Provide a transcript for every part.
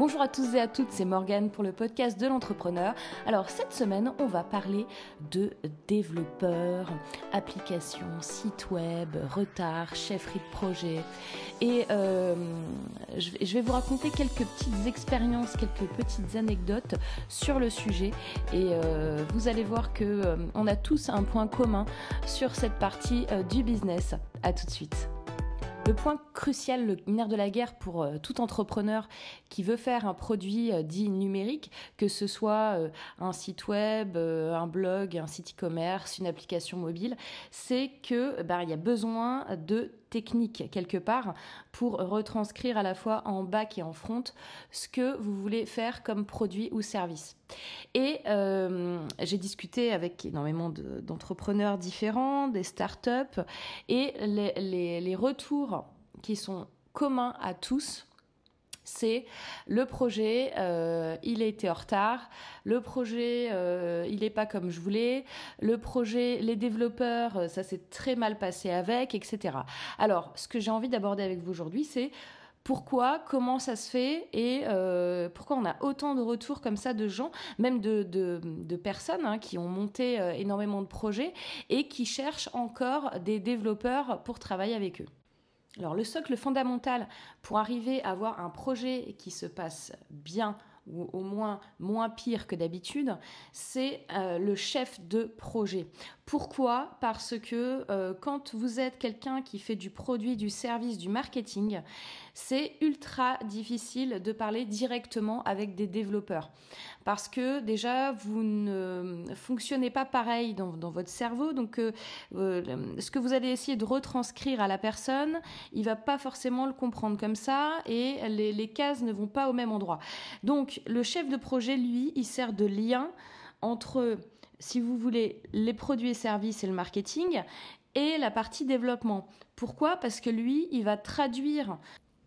Bonjour à tous et à toutes, c'est Morgane pour le podcast de l'entrepreneur. Alors cette semaine, on va parler de développeurs, applications, sites web, retard, chefferie de projet. Et euh, je vais vous raconter quelques petites expériences, quelques petites anecdotes sur le sujet. Et euh, vous allez voir que euh, on a tous un point commun sur cette partie du business. À tout de suite. Le point crucial, le nerf de la guerre pour euh, tout entrepreneur qui veut faire un produit euh, dit numérique, que ce soit euh, un site web, un blog, un site e-commerce, une application mobile, c'est que il y a besoin de technique quelque part pour retranscrire à la fois en back et en front ce que vous voulez faire comme produit ou service. Et euh, j'ai discuté avec énormément d'entrepreneurs différents, des startups, et les, les retours qui sont communs à tous, c'est le projet, euh, il a été en retard, le projet, euh, il n'est pas comme je voulais, le projet, les développeurs, euh, ça s'est très mal passé avec, etc. Alors, ce que j'ai envie d'aborder avec vous aujourd'hui, c'est pourquoi, comment ça se fait et pourquoi on a autant de retours comme ça de gens, même de, personnes hein, qui ont monté énormément de projets et qui cherchent encore des développeurs pour travailler avec eux. Alors le socle fondamental pour arriver à avoir un projet qui se passe bien ou au moins moins pire que d'habitude, c'est euh, le chef de projet. Pourquoi? Parce que euh, quand vous êtes quelqu'un qui fait du produit, du service, du marketing, c'est ultra difficile de parler directement avec des développeurs. Parce que déjà, vous ne fonctionnez pas pareil dans, votre cerveau. Donc, euh, ce que vous allez essayer de retranscrire à la personne, il va pas forcément le comprendre comme ça et les cases ne vont pas au même endroit. Donc, le chef de projet, lui, il sert de lien entre, si vous voulez, les produits et services et le marketing et la partie développement. Pourquoi? Parce que lui, il va traduire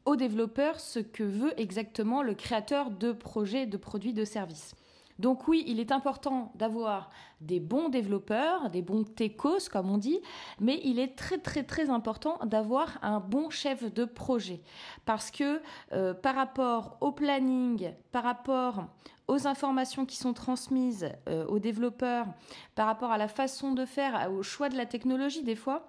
au développeur ce que veut exactement le créateur de projets, de produits, de services. Donc oui, il est important d'avoir des bons développeurs, des bons techos comme on dit, mais il est très très très important d'avoir un bon chef de projet parce que euh, par rapport au planning, par rapport aux informations qui sont transmises euh, aux développeurs, par rapport à la façon de faire, au choix de la technologie des fois,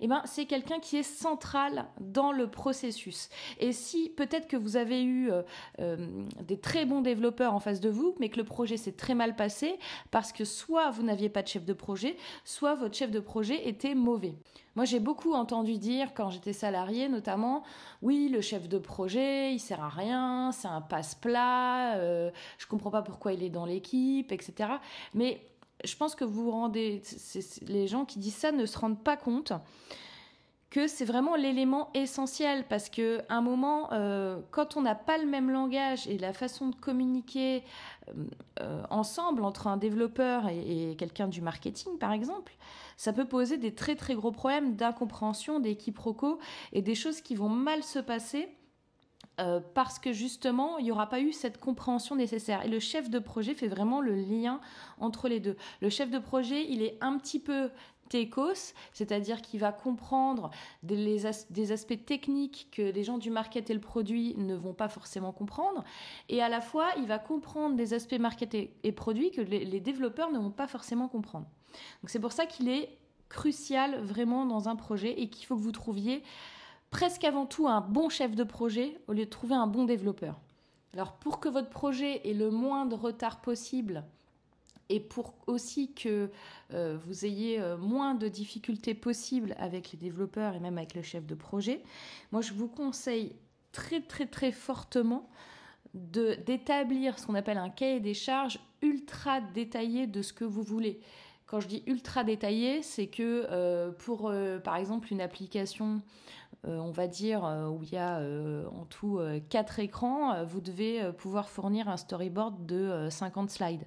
eh ben, c'est quelqu'un qui est central dans le processus. Et si peut-être que vous avez eu euh, euh, des très bons développeurs en face de vous, mais que le projet s'est très mal passé, parce que soit vous n'aviez pas de chef de projet, soit votre chef de projet était mauvais. Moi, j'ai beaucoup entendu dire, quand j'étais salarié notamment, oui, le chef de projet, il sert à rien, c'est un passe-plat, euh, je comprends pas pourquoi il est dans l'équipe, etc. Mais je pense que vous vous rendez, les gens qui disent ça ne se rendent pas compte que c'est vraiment l'élément essentiel parce que un moment, euh, quand on n'a pas le même langage et la façon de communiquer euh, euh, ensemble entre un développeur et, quelqu'un du marketing, par exemple, ça peut poser des très très gros problèmes d'incompréhension, des quiproquos et des choses qui vont mal se passer parce que justement, il n'y aura pas eu cette compréhension nécessaire. Et le chef de projet fait vraiment le lien entre les deux. Le chef de projet, il est un petit peu techos, c'est-à-dire qu'il va comprendre des, aspects techniques que les gens du market et le produit ne vont pas forcément comprendre, et à la fois il va comprendre des aspects market et, produits que les, les, développeurs ne vont pas forcément comprendre. Donc c'est pour ça qu'il est crucial vraiment dans un projet et qu'il faut que vous trouviez presque avant tout un bon chef de projet au lieu de trouver un bon développeur. Alors pour que votre projet ait le moins de retard possible et pour aussi que euh, vous ayez euh, moins de difficultés possibles avec les développeurs et même avec le chef de projet, moi je vous conseille très très très fortement d'établir ce qu'on appelle un cahier des charges ultra détaillé de ce que vous voulez. Quand je dis ultra détaillé, c'est que euh, pour, par exemple, une application on va dire, où il y a en tout quatre écrans, vous devez pouvoir fournir un storyboard de 50 slides.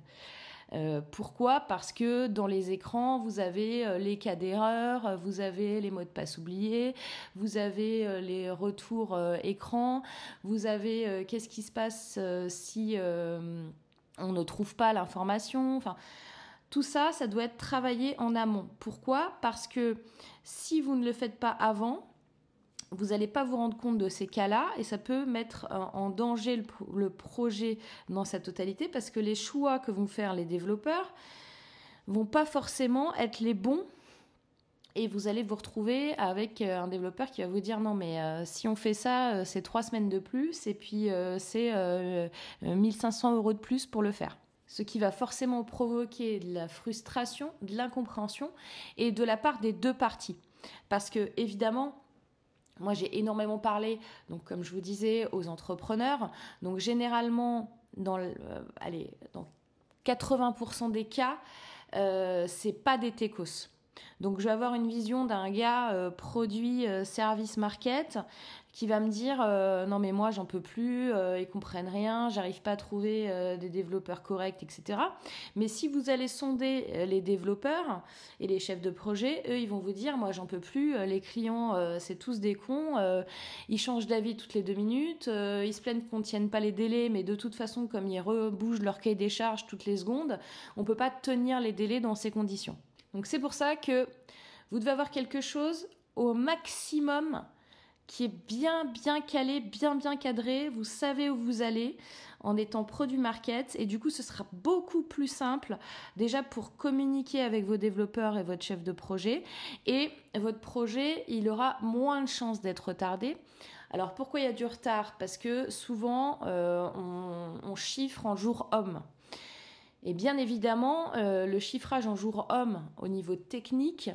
Pourquoi? Parce que dans les écrans, vous avez les cas d'erreur, vous avez les mots de passe oubliés, vous avez les retours écran, vous avez qu'est-ce qui se passe si on ne trouve pas l'information. Enfin, tout ça, ça doit être travaillé en amont. Pourquoi? Parce que si vous ne le faites pas avant, vous n'allez pas vous rendre compte de ces cas-là et ça peut mettre en danger le, projet dans sa totalité parce que les choix que vont faire les développeurs vont pas forcément être les bons et vous allez vous retrouver avec euh, un développeur qui va vous dire non mais euh, si on fait ça euh, c'est trois semaines de plus et puis c'est 1500 euros de plus pour le faire ce qui va forcément provoquer de la frustration, de l'incompréhension et de la part des deux parties. Parce que évidemment, moi, j'ai énormément parlé, donc comme je vous disais, aux entrepreneurs. Donc généralement, dans, euh, allez, dans 80% des cas, euh, c'est pas des techos. Donc je vais avoir une vision d'un gars euh, produit service market qui va me dire euh, non mais moi j'en peux plus, euh, ils comprennent rien, j'arrive pas à trouver euh, des développeurs corrects, etc. Mais si vous allez sonder les développeurs et les chefs de projet, eux ils vont vous dire moi j'en peux plus, les clients c'est tous des cons, ils changent d'avis toutes les deux minutes, ils se plaignent qu'on tienne pas les délais, mais de toute façon comme ils rebougent leur cahier des charges toutes les secondes, on peut pas tenir les délais dans ces conditions. Donc c'est pour ça que vous devez avoir quelque chose au maximum qui est bien bien calé, bien bien cadré, vous savez où vous allez en étant produit market et du coup ce sera beaucoup plus simple déjà pour communiquer avec vos développeurs et votre chef de projet et votre projet il aura moins de chances d'être retardé. Alors pourquoi il y a du retard? Parce que souvent euh, on, chiffre en jour homme. Et bien évidemment, euh, le chiffrage en jour homme au niveau technique,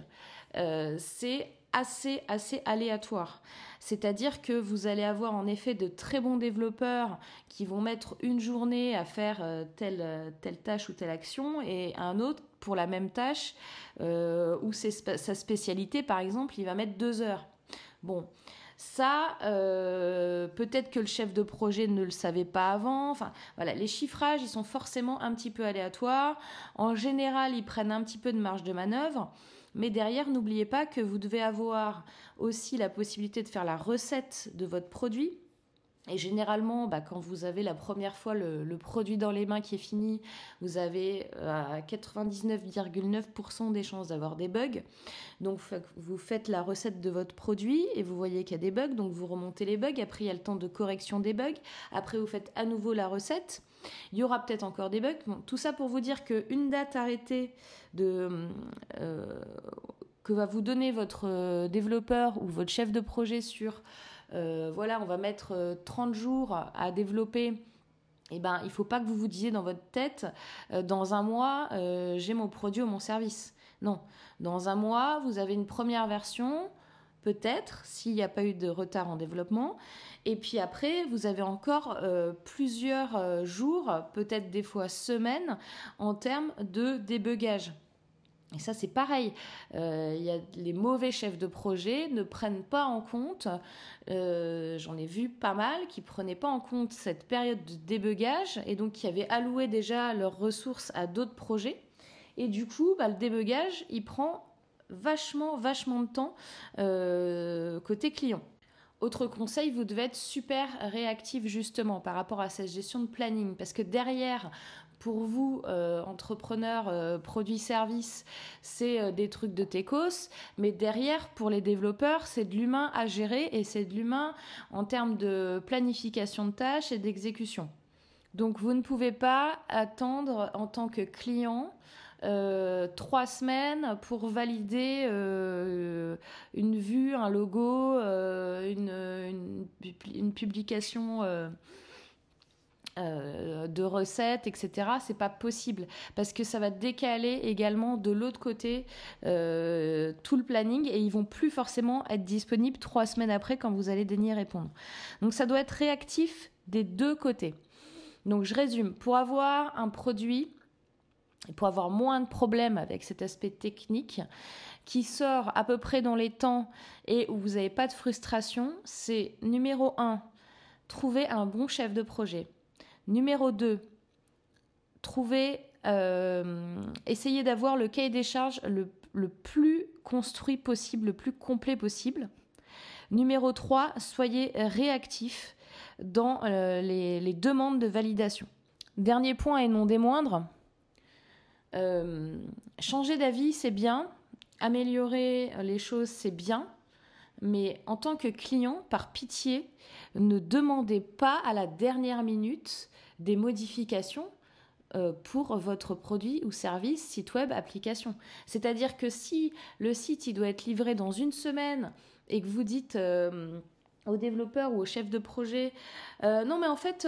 euh, c'est assez, assez aléatoire. C'est-à-dire que vous allez avoir en effet de très bons développeurs qui vont mettre une journée à faire euh, telle, telle tâche ou telle action et un autre pour la même tâche euh, ou sa spécialité par exemple, il va mettre deux heures. Bon, ça, euh, peut-être que le chef de projet ne le savait pas avant. Voilà, les chiffrages, ils sont forcément un petit peu aléatoires. En général, ils prennent un petit peu de marge de manœuvre. Mais derrière, n'oubliez pas que vous devez avoir aussi la possibilité de faire la recette de votre produit. Et généralement, bah, quand vous avez la première fois le, produit dans les mains qui est fini, vous avez à 99,9% des chances d'avoir des bugs. Donc vous faites la recette de votre produit et vous voyez qu'il y a des bugs, donc vous remontez les bugs. Après, il y a le temps de correction des bugs. Après, vous faites à nouveau la recette. Il y aura peut-être encore des bugs. tout ça pour vous dire qu'une date arrêtée euh, que va vous donner votre euh, développeur ou votre chef de projet sur, euh, voilà, on va mettre 30 jours à développer. Eh ben, il ne faut pas que vous vous disiez dans votre tête, dans un mois, j'ai mon produit ou mon service. Non, dans un mois, vous avez une première version, peut-être, s'il n'y a pas eu de retard en développement. Et puis après, vous avez encore euh, plusieurs euh, jours, peut-être des fois semaines, en termes de débugage. Et ça, c'est pareil. Euh, y a les mauvais chefs de projet ne prennent pas en compte, euh, j'en ai vu pas mal, qui prenaient pas en compte cette période de débugage et donc qui avaient alloué déjà leurs ressources à d'autres projets. Et du coup, bah, le débugage, il prend vachement, vachement de temps euh, côté client. Autre conseil, vous devez être super réactif justement par rapport à cette gestion de planning parce que derrière, pour vous, euh, entrepreneurs, euh, produits, services, c'est des trucs de techos, mais derrière, pour les développeurs, c'est de l'humain à gérer et c'est de l'humain en termes de planification de tâches et d'exécution. Donc vous ne pouvez pas attendre en tant que client euh, trois semaines pour valider euh, une vue, un logo, euh, une, publication. De recettes, etc. C'est pas possible parce que ça va décaler également de l'autre côté tout le planning et ils vont plus forcément être disponibles trois semaines après quand vous allez daigner répondre. Donc ça doit être réactif des deux côtés. Donc je résume, pour avoir un produit et pour avoir moins de problèmes avec cet aspect technique qui sort à peu près dans les temps et où vous n'avez pas de frustration, c'est numéro 1, trouver un bon chef de projet. Numéro 2, trouver, euh, d'avoir le cahier des charges le, plus construit possible, le plus complet possible. Numéro 3, soyez réactif dans euh, les demandes de validation. Dernier point et non des moindres, euh, changer d'avis, c'est bien. Améliorer les choses, c'est bien. Mais en tant que client, par pitié, ne demandez pas à la dernière minute des modifications euh, pour votre produit ou service, site web, application. C'est-à-dire que si le site il doit être livré dans une semaine et que vous dites euh, au développeur ou au chef de projet euh, non mais en fait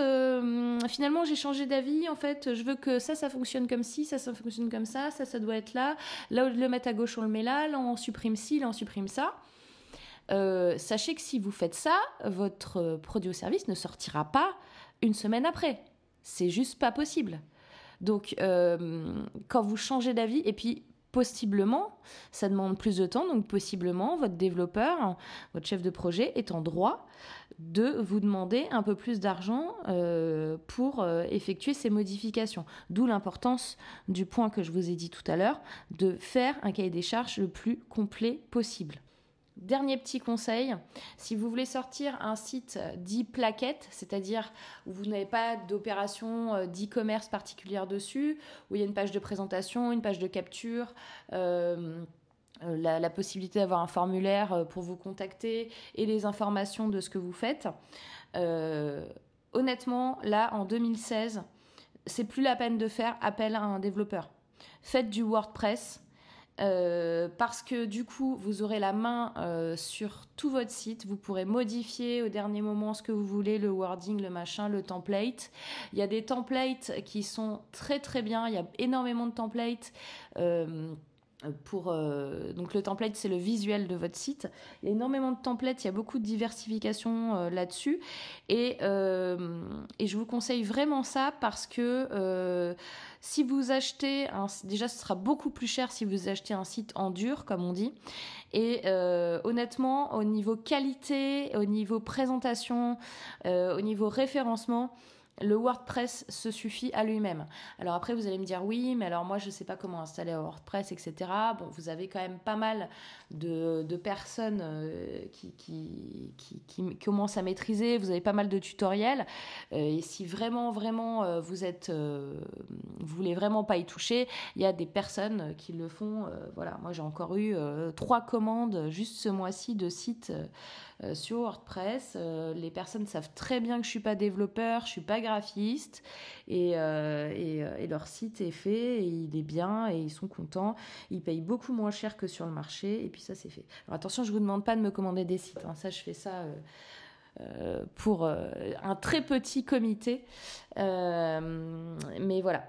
finalement j'ai changé d'avis. En fait je veux que ça ça fonctionne comme ci ça ça fonctionne comme ça ça ça doit être là. Là où le mettre à gauche on le met là. Là on supprime ci là on supprime ça sachez que si vous faites ça votre produit ou service ne sortira pas une semaine après c'est juste pas possible donc, euh, quand vous changez d'avis, et puis possiblement, ça demande plus de temps, donc possiblement, votre développeur, votre chef de projet est en droit de vous demander un peu plus d'argent euh, pour euh, effectuer ces modifications. D'où l'importance du point que je vous ai dit tout à l'heure, de faire un cahier des charges le plus complet possible. Dernier petit conseil, si vous voulez sortir un site dit plaquette, c'est-à-dire où vous n'avez pas d'opération euh, d'e-commerce particulière dessus, où il y a une page de présentation, une page de capture, euh, euh, la, possibilité d'avoir un formulaire pour vous contacter et les informations de ce que vous faites, honnêtement, là, en 2016, c'est plus la peine de faire appel à un développeur. Faites du WordPress euh, parce que du coup, vous aurez la main euh, sur tout votre site. Vous pourrez modifier au dernier moment ce que vous voulez, le wording, le machin, le template. Il y a des templates qui sont très très bien. Il y a énormément de templates. Euh, pour euh, donc le template c'est le visuel de votre site. Il y a énormément de templates il y a beaucoup de diversification euh, là-dessus. Et, euh, je vous conseille vraiment ça parce que si vous achetez déjà ce sera beaucoup plus cher si vous achetez un site en dur comme on dit. Et honnêtement au niveau qualité au niveau présentation au niveau référencement le WordPress se suffit à lui-même. Alors après, vous allez me dire oui, mais alors moi, je ne sais pas comment installer WordPress, etc. Bon, vous avez quand même pas mal de, personnes euh, qui, commencent à maîtriser, vous avez pas mal de tutoriels. Euh, et si vraiment, vraiment, euh, vous êtes, vous voulez vraiment pas y toucher, il y a des personnes qui le font. voilà, moi, j'ai encore eu trois commandes juste ce mois-ci de sites sur WordPress. les personnes savent très bien que je suis pas développeur, je suis pas graphiste et, euh, euh, et, leur site est fait et il est bien et ils sont contents. Ils payent beaucoup moins cher que sur le marché et puis ça c'est fait. Alors attention, je vous demande pas de me commander des sites. Hein. Ça, je fais ça. Euh, pour un très petit comité. mais voilà,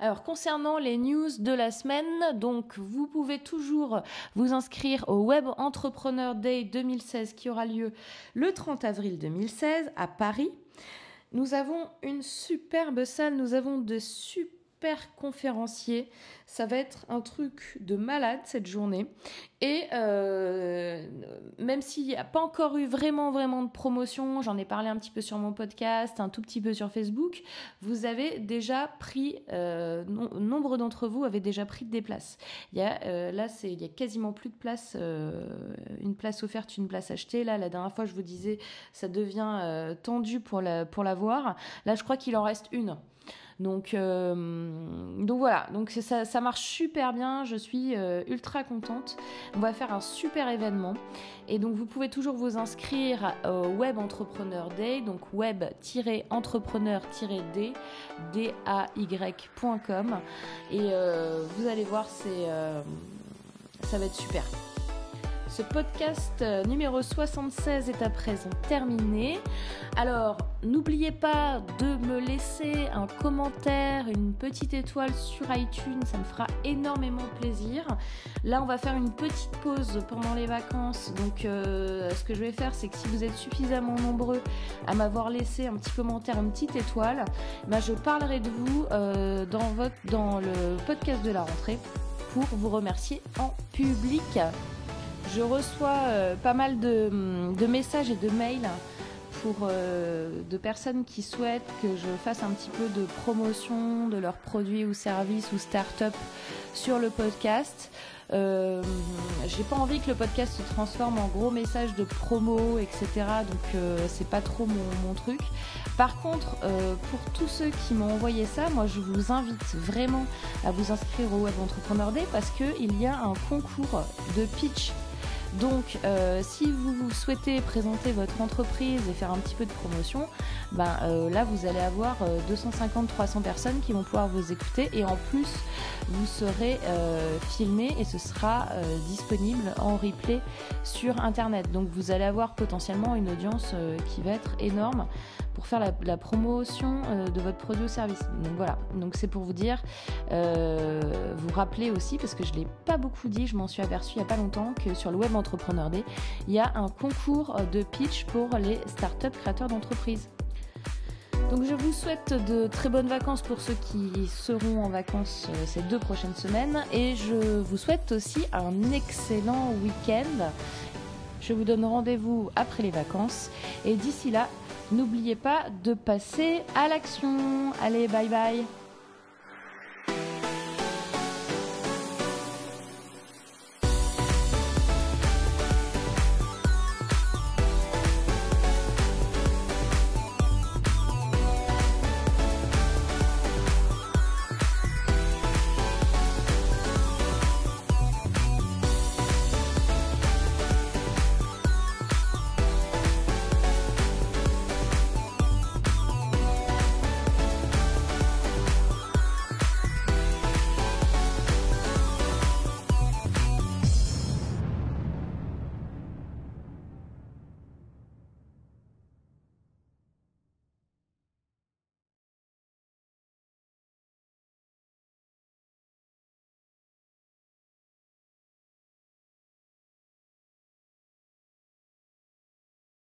alors concernant les news de la semaine, donc vous pouvez toujours vous inscrire au Web Entrepreneur Day 2016 qui aura lieu le 30 avril 2016 à Paris. Nous avons une superbe salle, nous avons de super conférencier. Ça va être un truc de malade cette journée. Et euh, même s'il n'y a pas encore eu vraiment, vraiment de promotion, j'en ai parlé un petit peu sur mon podcast, un tout petit peu sur Facebook, vous avez déjà pris, euh, nombre d'entre vous avaient déjà pris des places. Il y a, euh, là, il y a quasiment plus de place, une place offerte, une place achetée. Là, la dernière fois, je vous disais, ça devient tendu pour la, pour la. Là, je crois qu'il en reste une. Donc, euh, donc voilà, donc ça, marche super bien, je suis euh, ultra contente. On va faire un super événement. Et donc vous pouvez toujours vous inscrire au Web Entrepreneur Day, donc web-entrepreneur-d, D-A-Y.com. Et euh, vous allez voir, c'est, ça va être super. Ce podcast euh, numéro 76 est à présent terminé. Alors, n'oubliez pas de me laisser un commentaire, une petite étoile sur iTunes, ça me fera énormément plaisir. Là, on va faire une petite pause pendant les vacances. Donc, euh, ce que je vais faire, c'est que si vous êtes suffisamment nombreux à m'avoir laissé un petit commentaire, une petite étoile, bah, je parlerai de vous euh, dans, le podcast de la rentrée pour vous remercier en public. Je reçois euh, pas mal de, messages et de mails pour euh, de personnes qui souhaitent que je fasse un petit peu de promotion de leurs produits ou services ou start-up sur le podcast. Euh, j'ai pas envie que le podcast se transforme en gros message de promo, etc. Donc c'est pas trop mon, mon, truc. Par contre, pour tous ceux qui m'ont envoyé ça, moi je vous invite vraiment à vous inscrire au Web Entrepreneur Day parce qu'il y a un concours de pitch Donc, euh, si vous souhaitez présenter votre entreprise et faire un petit peu de promotion, ben, euh, là, vous allez avoir 250-300 personnes qui vont pouvoir vous écouter et en plus, vous serez filmé et ce sera disponible en replay sur Internet. Donc, vous allez avoir potentiellement une audience qui va être énorme pour faire la, promotion de votre produit ou service. Donc voilà, donc c'est pour vous dire, vous rappeler aussi, parce que je ne l'ai pas beaucoup dit, je m'en suis aperçu il n'y a pas longtemps, que sur le Web Entrepreneur Day, il y a un concours de pitch pour les startups créateurs d'entreprises. Donc je vous souhaite de très bonnes vacances pour ceux qui seront en vacances euh, ces deux prochaines semaines et je vous souhaite aussi un excellent week-end. Je vous donne rendez-vous après les vacances et d'ici là, n'oubliez pas de passer à l'action. Allez, bye bye